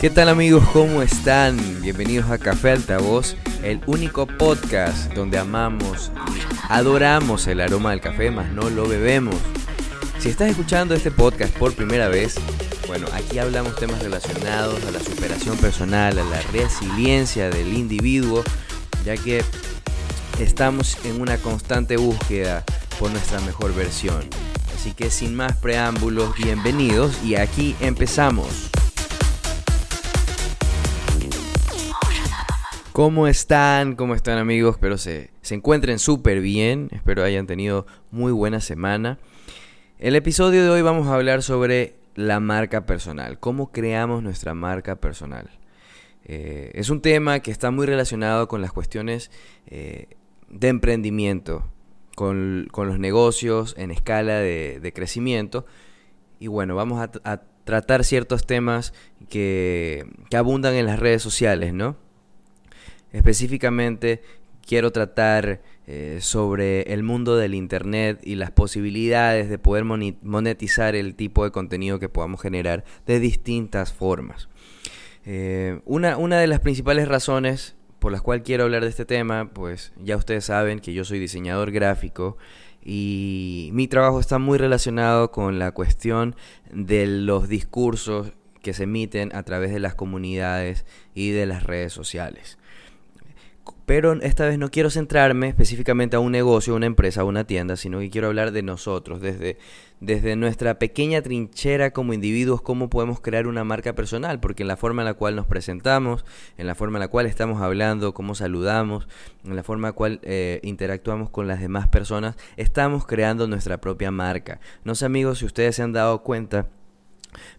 ¿Qué tal amigos? ¿Cómo están? Bienvenidos a Café Altavoz, el único podcast donde amamos adoramos el aroma del café, mas no lo bebemos. Si estás escuchando este podcast por primera vez, bueno, aquí hablamos temas relacionados a la superación personal, a la resiliencia del individuo, ya que estamos en una constante búsqueda por nuestra mejor versión. Así que sin más preámbulos, bienvenidos y aquí empezamos. ¿Cómo están? ¿Cómo están amigos? Espero se, se encuentren súper bien. Espero hayan tenido muy buena semana. El episodio de hoy vamos a hablar sobre la marca personal. ¿Cómo creamos nuestra marca personal? Eh, es un tema que está muy relacionado con las cuestiones eh, de emprendimiento, con, los negocios en escala de, crecimiento. Y bueno, vamos a, tratar ciertos temas que, que abundan en las redes sociales, ¿no? Específicamente quiero tratar eh, sobre el mundo del Internet y las posibilidades de poder monetizar el tipo de contenido que podamos generar de distintas formas. Eh, una, una de las principales razones por las cuales quiero hablar de este tema, pues ya ustedes saben que yo soy diseñador gráfico y mi trabajo está muy relacionado con la cuestión de los discursos que se emiten a través de las comunidades y de las redes sociales. Pero esta vez no quiero centrarme específicamente a un negocio, a una empresa, a una tienda, sino que quiero hablar de nosotros, desde, desde nuestra pequeña trinchera como individuos, cómo podemos crear una marca personal, porque en la forma en la cual nos presentamos, en la forma en la cual estamos hablando, cómo saludamos, en la forma en la cual eh, interactuamos con las demás personas, estamos creando nuestra propia marca. No sé amigos si ustedes se han dado cuenta,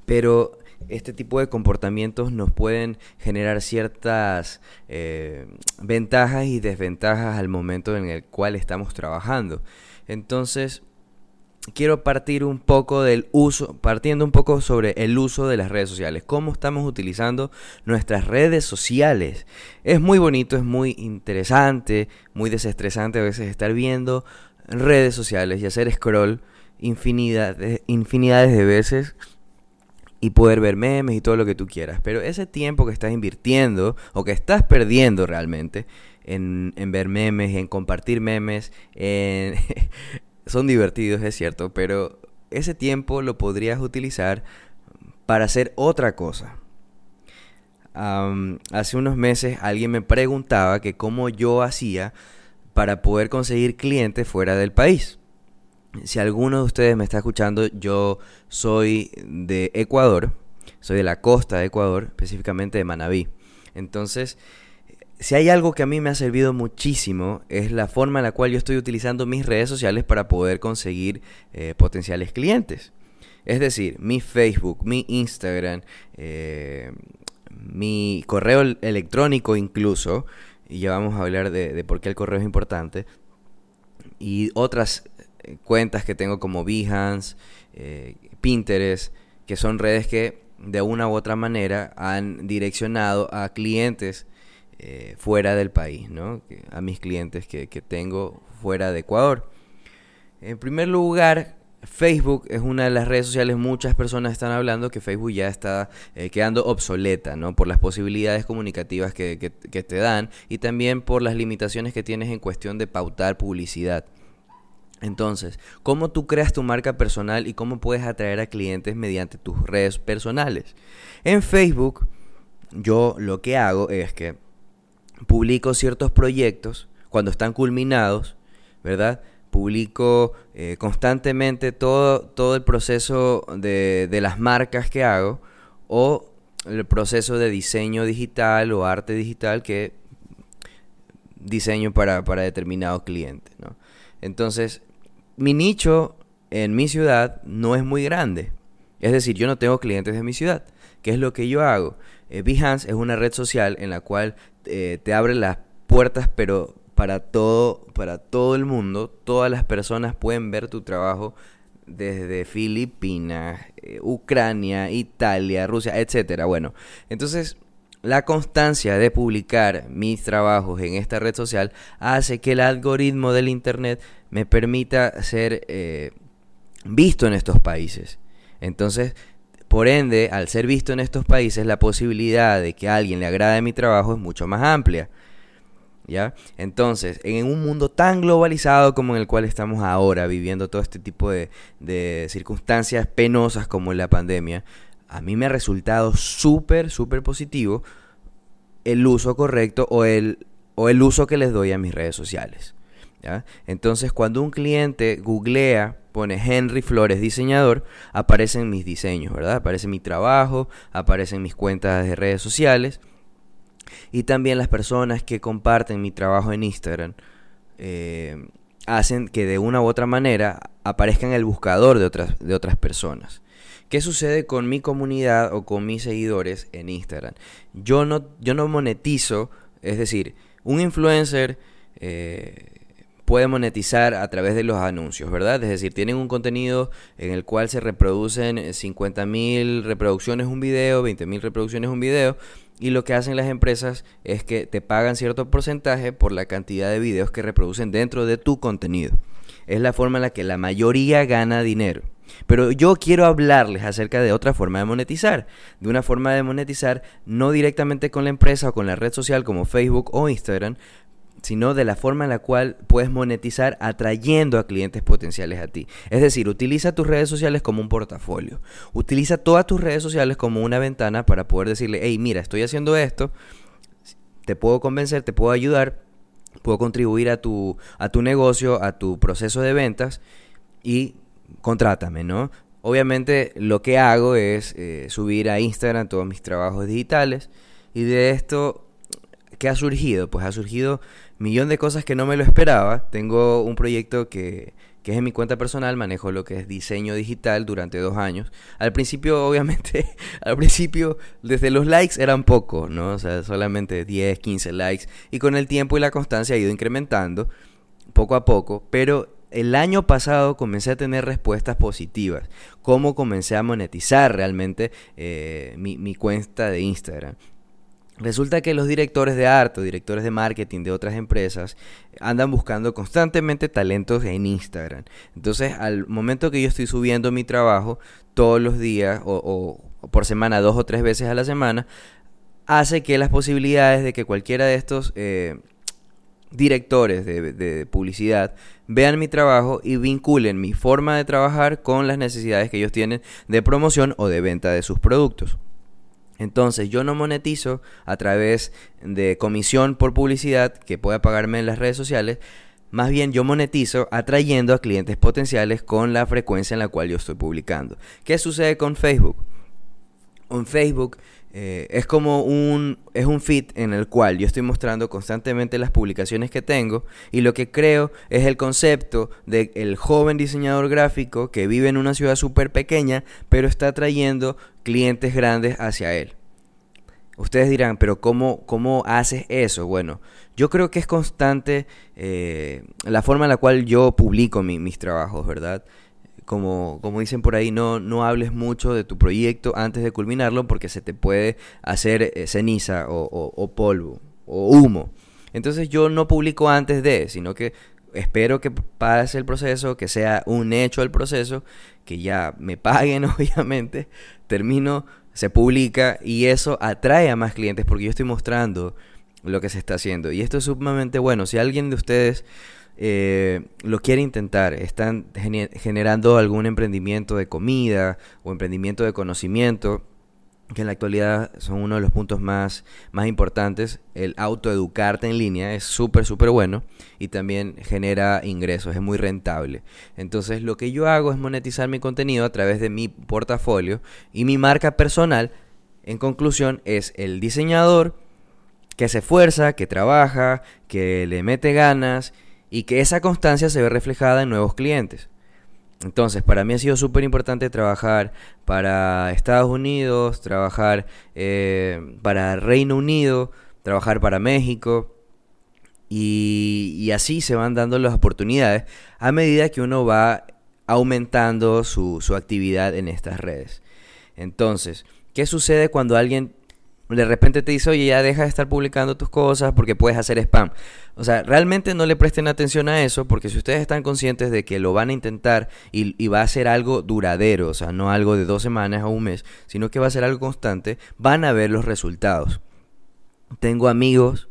pero este tipo de comportamientos nos pueden generar ciertas eh, ventajas y desventajas al momento en el cual estamos trabajando. Entonces, quiero partir un poco del uso, partiendo un poco sobre el uso de las redes sociales, cómo estamos utilizando nuestras redes sociales. Es muy bonito, es muy interesante, muy desestresante a veces estar viendo redes sociales y hacer scroll infinidad, infinidades de veces y poder ver memes y todo lo que tú quieras. Pero ese tiempo que estás invirtiendo o que estás perdiendo realmente en, ver memes, en compartir memes, son divertidos, es cierto, pero ese tiempo lo podrías utilizar para hacer otra cosa. hace unos meses alguien me preguntaba que cómo yo hacía para poder conseguir clientes fuera del país si alguno de ustedes me está escuchando, yo soy de Ecuador, soy de la costa de Ecuador, específicamente de Manabí. Entonces, si hay algo que a mí me ha servido muchísimo es la forma en la cual yo estoy utilizando mis redes sociales para poder conseguir eh, potenciales clientes. Es decir, mi Facebook, mi Instagram, eh, mi correo electrónico incluso, y ya vamos a hablar de, de por qué el correo es importante, y otras cuentas que tengo como Behance, eh, Pinterest, que son redes que de una u otra manera han direccionado a clientes eh, fuera del país, ¿no? a mis clientes que, tengo fuera de Ecuador. En primer lugar, Facebook es una de las redes sociales, muchas personas están hablando que Facebook ya está quedando obsoleta, ¿no? Por las posibilidades comunicativas que, que, te dan y también por las limitaciones que tienes en cuestión de pautar publicidad. Entonces, ¿cómo tú creas tu marca personal y cómo puedes atraer a clientes mediante tus redes personales? En Facebook, yo lo que hago es que publico ciertos proyectos cuando están culminados, ¿verdad? Publico eh, constantemente todo, todo el proceso de, de las marcas que hago o el proceso de diseño digital o arte digital que diseño para, para determinado cliente. ¿no? Entonces, mi nicho en mi ciudad no es muy grande. Es decir, yo no tengo clientes de mi ciudad. ¿Qué es lo que yo hago? Eh, Behance es una red social en la cual eh, te abre las puertas, pero para todo, para todo el mundo, todas las personas pueden ver tu trabajo desde Filipinas, eh, Ucrania, Italia, Rusia, etcétera. Bueno, entonces la constancia de publicar mis trabajos en esta red social hace que el algoritmo del Internet me permita ser eh, visto en estos países. Entonces, por ende, al ser visto en estos países, la posibilidad de que a alguien le agrade mi trabajo es mucho más amplia. ¿Ya? Entonces, en un mundo tan globalizado como en el cual estamos ahora, viviendo todo este tipo de, de circunstancias penosas como la pandemia, a mí me ha resultado súper, súper positivo el uso correcto o el, o el uso que les doy a mis redes sociales. Entonces, cuando un cliente googlea, pone Henry Flores diseñador, aparecen mis diseños, ¿verdad? Aparece mi trabajo, aparecen mis cuentas de redes sociales y también las personas que comparten mi trabajo en Instagram eh, hacen que de una u otra manera aparezca en el buscador de otras, de otras personas. ¿Qué sucede con mi comunidad o con mis seguidores en Instagram? Yo no, yo no monetizo, es decir, un influencer eh, puede monetizar a través de los anuncios, ¿verdad? Es decir, tienen un contenido en el cual se reproducen 50.000 reproducciones un video, 20.000 reproducciones un video, y lo que hacen las empresas es que te pagan cierto porcentaje por la cantidad de videos que reproducen dentro de tu contenido. Es la forma en la que la mayoría gana dinero. Pero yo quiero hablarles acerca de otra forma de monetizar, de una forma de monetizar no directamente con la empresa o con la red social como Facebook o Instagram, sino de la forma en la cual puedes monetizar atrayendo a clientes potenciales a ti. Es decir, utiliza tus redes sociales como un portafolio. Utiliza todas tus redes sociales como una ventana para poder decirle, hey, mira, estoy haciendo esto, te puedo convencer, te puedo ayudar, puedo contribuir a tu, a tu negocio, a tu proceso de ventas y contrátame, ¿no? Obviamente lo que hago es eh, subir a Instagram todos mis trabajos digitales y de esto, ¿qué ha surgido? Pues ha surgido un millón de cosas que no me lo esperaba. Tengo un proyecto que, que es en mi cuenta personal, manejo lo que es diseño digital durante dos años. Al principio, obviamente, al principio, desde los likes eran pocos, ¿no? O sea, solamente 10, 15 likes. Y con el tiempo y la constancia ha ido incrementando poco a poco, pero el año pasado comencé a tener respuestas positivas. Cómo comencé a monetizar realmente eh, mi, cuenta de Instagram. Resulta que los directores de arte, directores de marketing de otras empresas, andan buscando constantemente talentos en Instagram. Entonces, al momento que yo estoy subiendo mi trabajo todos los días o, por semana, dos o tres veces a la semana, hace que las posibilidades de que cualquiera de estos eh, directores de, publicidad vean mi trabajo y vinculen mi forma de trabajar con las necesidades que ellos tienen de promoción o de venta de sus productos. Entonces yo no monetizo a través de comisión por publicidad que pueda pagarme en las redes sociales, más bien yo monetizo atrayendo a clientes potenciales con la frecuencia en la cual yo estoy publicando. ¿Qué sucede con Facebook? En Facebook eh, es como un, es un feed en el cual yo estoy mostrando constantemente las publicaciones que tengo y lo que creo es el concepto del joven diseñador gráfico que vive en una ciudad súper pequeña pero está trayendo clientes grandes hacia él. Ustedes dirán, pero ¿cómo, cómo haces eso? Bueno, yo creo que es constante eh, la forma en la cual yo publico mis trabajos, ¿verdad? Como, como dicen por ahí, no, no hables mucho de tu proyecto antes de culminarlo porque se te puede hacer eh, ceniza o, polvo o humo. Entonces yo no publico antes de, sino que espero que pase el proceso, que sea un hecho el proceso, que ya me paguen obviamente, termino, se publica y eso atrae a más clientes porque yo estoy mostrando lo que se está haciendo. Y esto es sumamente bueno. Si alguien de ustedes eh, lo quiere intentar, están generando algún emprendimiento de comida o emprendimiento de conocimiento, que en la actualidad son uno de los puntos más, más importantes, el autoeducarte en línea es súper, súper bueno y también genera ingresos, es muy rentable. Entonces lo que yo hago es monetizar mi contenido a través de mi portafolio y mi marca personal, en conclusión, es el diseñador que se esfuerza, que trabaja, que le mete ganas y que esa constancia se ve reflejada en nuevos clientes. Entonces, para mí ha sido súper importante trabajar para Estados Unidos, trabajar eh, para Reino Unido, trabajar para México. Y, así se van dando las oportunidades a medida que uno va aumentando su, su actividad en estas redes. Entonces, ¿qué sucede cuando alguien de repente te dice, oye, ya deja de estar publicando tus cosas porque puedes hacer spam. O sea, realmente no le presten atención a eso porque si ustedes están conscientes de que lo van a intentar y, va a ser algo duradero, o sea, no algo de dos semanas o un mes, sino que va a ser algo constante, van a ver los resultados. Tengo amigos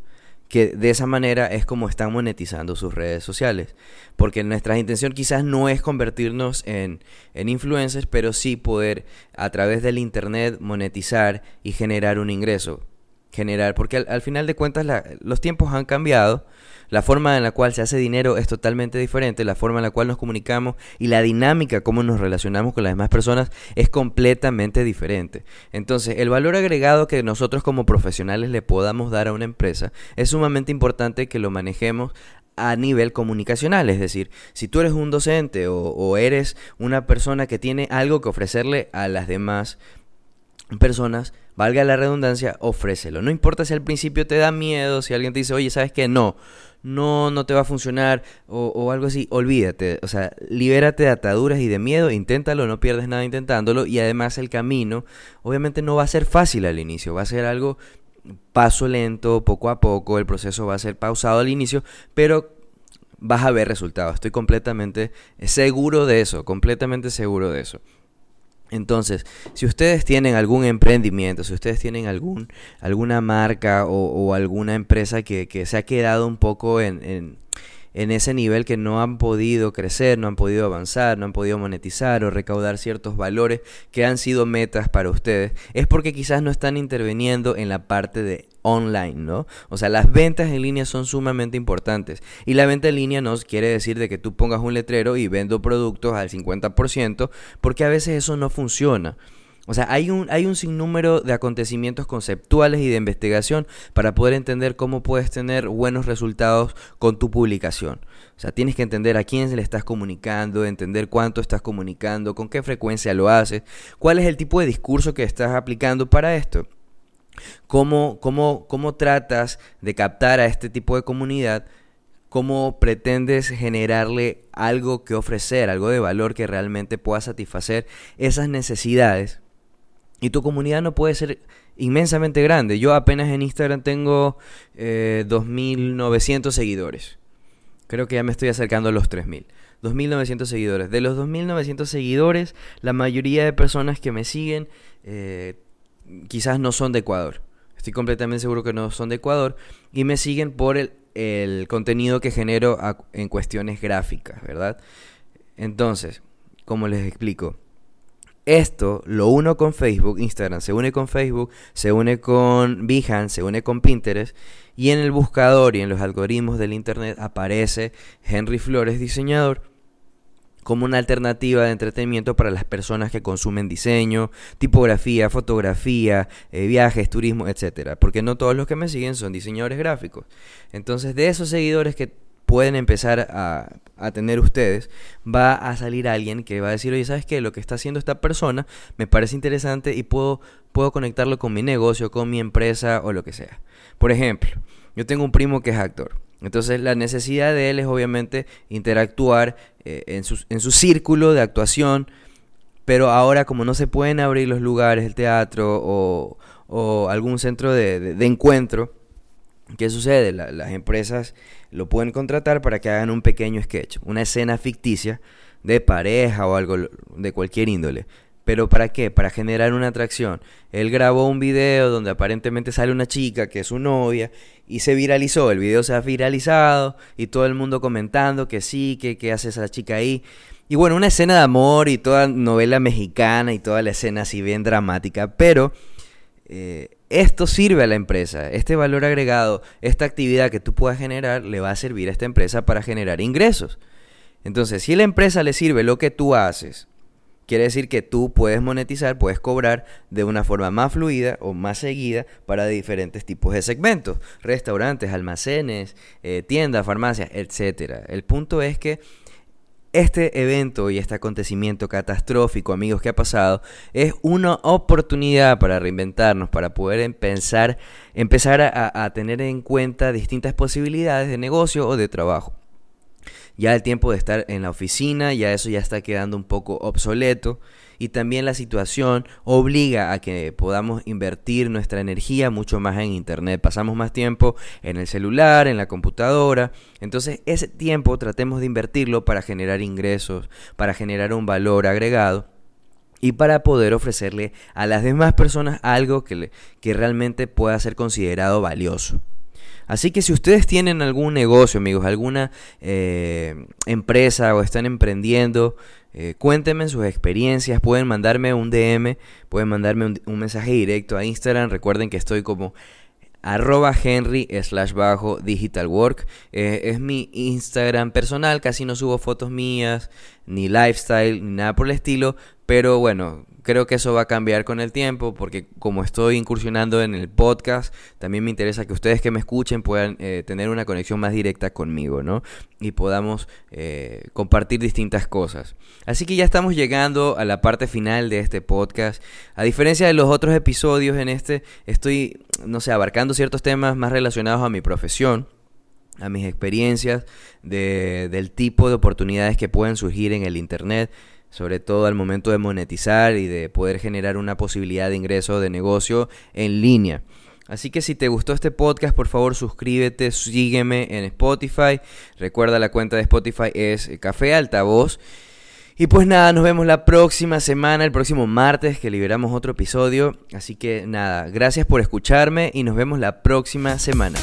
que de esa manera es como están monetizando sus redes sociales. Porque nuestra intención quizás no es convertirnos en, en influencers, pero sí poder a través del Internet monetizar y generar un ingreso. Generar, porque al, final de cuentas los tiempos han cambiado la forma en la cual se hace dinero es totalmente diferente, la forma en la cual nos comunicamos y la dinámica, cómo nos relacionamos con las demás personas es completamente diferente. Entonces, el valor agregado que nosotros como profesionales le podamos dar a una empresa es sumamente importante que lo manejemos a nivel comunicacional, es decir, si tú eres un docente o, o eres una persona que tiene algo que ofrecerle a las demás personas, valga la redundancia, ofrécelo. No importa si al principio te da miedo, si alguien te dice, oye, ¿sabes qué? No, no, no te va a funcionar o, algo así, olvídate, o sea, libérate de ataduras y de miedo, inténtalo, no pierdes nada intentándolo y además el camino obviamente no va a ser fácil al inicio, va a ser algo paso lento, poco a poco, el proceso va a ser pausado al inicio, pero vas a ver resultados, estoy completamente seguro de eso, completamente seguro de eso. Entonces, si ustedes tienen algún emprendimiento, si ustedes tienen algún, alguna marca o, alguna empresa que, que, se ha quedado un poco en, en ese nivel que no han podido crecer, no han podido avanzar, no han podido monetizar o recaudar ciertos valores que han sido metas para ustedes, es porque quizás no están interviniendo en la parte de online, ¿no? O sea, las ventas en línea son sumamente importantes. Y la venta en línea no quiere decir de que tú pongas un letrero y vendo productos al 50%, porque a veces eso no funciona. O sea, hay un, hay un sinnúmero de acontecimientos conceptuales y de investigación para poder entender cómo puedes tener buenos resultados con tu publicación. O sea, tienes que entender a quién se le estás comunicando, entender cuánto estás comunicando, con qué frecuencia lo haces, cuál es el tipo de discurso que estás aplicando para esto. ¿Cómo, cómo, cómo tratas de captar a este tipo de comunidad? ¿Cómo pretendes generarle algo que ofrecer, algo de valor que realmente pueda satisfacer esas necesidades y tu comunidad no puede ser inmensamente grande. Yo apenas en Instagram tengo eh, 2.900 seguidores. Creo que ya me estoy acercando a los 3.000. 2.900 seguidores. De los 2.900 seguidores, la mayoría de personas que me siguen eh, quizás no son de Ecuador. Estoy completamente seguro que no son de Ecuador. Y me siguen por el, el contenido que genero en cuestiones gráficas, ¿verdad? Entonces, como les explico, esto lo uno con Facebook, Instagram se une con Facebook, se une con Behance, se une con Pinterest y en el buscador y en los algoritmos del Internet aparece Henry Flores, diseñador, como una alternativa de entretenimiento para las personas que consumen diseño, tipografía, fotografía, eh, viajes, turismo, etc. Porque no todos los que me siguen son diseñadores gráficos. Entonces, de esos seguidores que pueden empezar a, tener ustedes, va a salir alguien que va a decir, oye, ¿sabes qué? Lo que está haciendo esta persona me parece interesante y puedo, puedo conectarlo con mi negocio, con mi empresa o lo que sea. Por ejemplo, yo tengo un primo que es actor. Entonces la necesidad de él es obviamente interactuar eh, en, su, en su círculo de actuación, pero ahora como no se pueden abrir los lugares, el teatro o, algún centro de, de encuentro, ¿Qué sucede? las empresas lo pueden contratar para que hagan un pequeño sketch, una escena ficticia de pareja o algo de cualquier índole. ¿Pero para qué? Para generar una atracción. Él grabó un video donde aparentemente sale una chica que es su novia y se viralizó. El video se ha viralizado y todo el mundo comentando que sí, que, que hace esa chica ahí. Y bueno, una escena de amor y toda novela mexicana y toda la escena así bien dramática. Pero eh, esto sirve a la empresa, este valor agregado, esta actividad que tú puedas generar le va a servir a esta empresa para generar ingresos. Entonces, si a la empresa le sirve lo que tú haces, quiere decir que tú puedes monetizar, puedes cobrar de una forma más fluida o más seguida para diferentes tipos de segmentos, restaurantes, almacenes, eh, tiendas, farmacias, etc. El punto es que este evento y este acontecimiento catastrófico, amigos, que ha pasado, es una oportunidad para reinventarnos, para poder empezar, empezar a, tener en cuenta distintas posibilidades de negocio o de trabajo. Ya el tiempo de estar en la oficina, ya eso ya está quedando un poco obsoleto y también la situación obliga a que podamos invertir nuestra energía mucho más en Internet. Pasamos más tiempo en el celular, en la computadora. Entonces ese tiempo tratemos de invertirlo para generar ingresos, para generar un valor agregado y para poder ofrecerle a las demás personas algo que, que realmente pueda ser considerado valioso. Así que si ustedes tienen algún negocio, amigos, alguna eh, empresa o están emprendiendo, eh, cuéntenme sus experiencias, pueden mandarme un DM, pueden mandarme un, mensaje directo a Instagram. Recuerden que estoy como arroba henry slash bajo digital work eh, es mi Instagram personal casi no subo fotos mías ni lifestyle ni nada por el estilo pero bueno creo que eso va a cambiar con el tiempo porque como estoy incursionando en el podcast, también me interesa que ustedes que me escuchen puedan eh, tener una conexión más directa conmigo, ¿no? Y podamos eh, compartir distintas cosas. Así que ya estamos llegando a la parte final de este podcast. A diferencia de los otros episodios en este, estoy, no sé, abarcando ciertos temas más relacionados a mi profesión a mis experiencias de, del tipo de oportunidades que pueden surgir en el Internet sobre todo al momento de monetizar y de poder generar una posibilidad de ingreso de negocio en línea. Así que si te gustó este podcast, por favor suscríbete, sígueme en Spotify. Recuerda la cuenta de Spotify es Café Altavoz. Y pues nada, nos vemos la próxima semana, el próximo martes que liberamos otro episodio. Así que nada, gracias por escucharme y nos vemos la próxima semana.